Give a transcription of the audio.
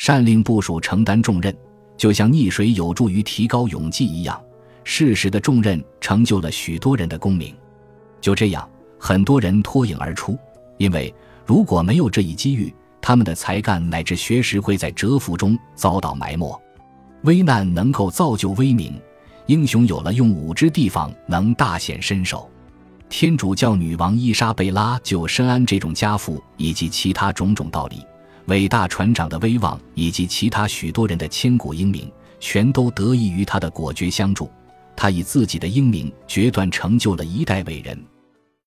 善令部属承担重任，就像溺水有助于提高勇气一样，适时的重任成就了许多人的功名。就这样，很多人脱颖而出，因为如果没有这一机遇，他们的才干乃至学识会在蛰伏中遭到埋没。危难能够造就威名，英雄有了用武之地方，能大显身手。天主教女王伊莎贝拉就深谙这种家父以及其他种种道理。伟大船长的威望以及其他许多人的千古英名，全都得益于他的果决相助。他以自己的英明决断成就了一代伟人。